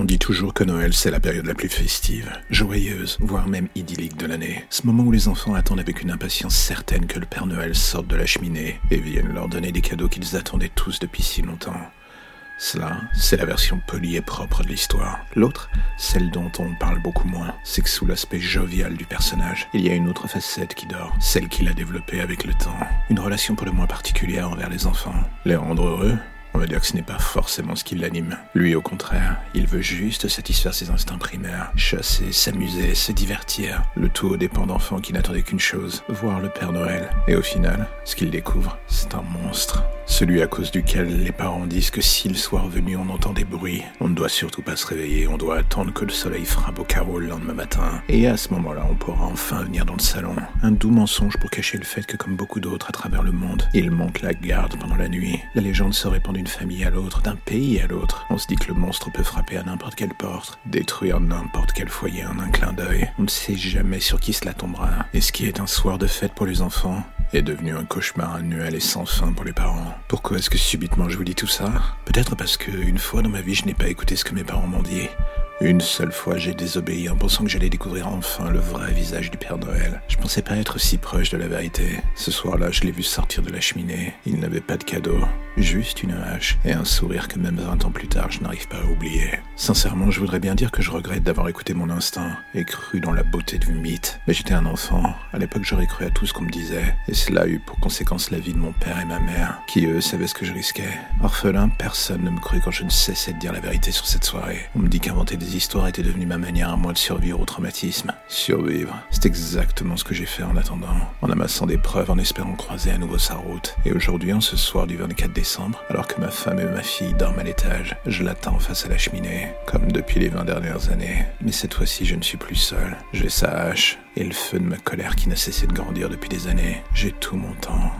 On dit toujours que Noël, c'est la période la plus festive, joyeuse, voire même idyllique de l'année. Ce moment où les enfants attendent avec une impatience certaine que le Père Noël sorte de la cheminée et vienne leur donner des cadeaux qu'ils attendaient tous depuis si longtemps. Cela, c'est la version polie et propre de l'histoire. L'autre, celle dont on parle beaucoup moins, c'est que sous l'aspect jovial du personnage, il y a une autre facette qui dort, celle qu'il a développée avec le temps. Une relation pour le moins particulière envers les enfants. Les rendre heureux on va dire que ce n'est pas forcément ce qui l'anime. Lui, au contraire, il veut juste satisfaire ses instincts primaires, chasser, s'amuser, se divertir. Le tout dépend d'enfants qui n'attendaient qu'une chose, voir le Père Noël. Et au final, ce qu'il découvre, c'est un monstre. Celui à cause duquel les parents disent que si le soir venu on entend des bruits, on ne doit surtout pas se réveiller, on doit attendre que le soleil frappe au carreau le lendemain matin. Et à ce moment-là, on pourra enfin venir dans le salon. Un doux mensonge pour cacher le fait que comme beaucoup d'autres à travers le monde, il monte la garde pendant la nuit. La légende se répand d'une famille à l'autre, d'un pays à l'autre. On se dit que le monstre peut frapper à n'importe quelle porte, détruire n'importe quel foyer en un clin d'œil. On ne sait jamais sur qui cela tombera. Et ce qui est un soir de fête pour les enfants, est devenu un cauchemar annuel et sans fin pour les parents. Pourquoi est-ce que subitement je vous dis tout ça? Peut-être parce que une fois dans ma vie je n'ai pas écouté ce que mes parents m'ont dit. Une seule fois, j'ai désobéi en pensant que j'allais découvrir enfin le vrai visage du Père Noël. Je pensais pas être si proche de la vérité. Ce soir-là, je l'ai vu sortir de la cheminée. Il n'avait pas de cadeau, juste une hache et un sourire que même 20 ans plus tard, je n'arrive pas à oublier. Sincèrement, je voudrais bien dire que je regrette d'avoir écouté mon instinct et cru dans la beauté du mythe. Mais j'étais un enfant. À l'époque, j'aurais cru à tout ce qu'on me disait. Et cela a eu pour conséquence la vie de mon père et ma mère, qui eux savaient ce que je risquais. Orphelin, personne ne me crut quand je ne cessais de dire la vérité sur cette soirée. On me dit qu'inventer des histoires était devenue ma manière à moi de survivre au traumatisme. Survivre, c'est exactement ce que j'ai fait en attendant, en amassant des preuves en espérant croiser à nouveau sa route. Et aujourd'hui, en ce soir du 24 décembre, alors que ma femme et ma fille dorment à l'étage, je l'attends face à la cheminée, comme depuis les 20 dernières années. Mais cette fois-ci, je ne suis plus seul. J'ai sa hache et le feu de ma colère qui n'a cessé de grandir depuis des années. J'ai tout mon temps.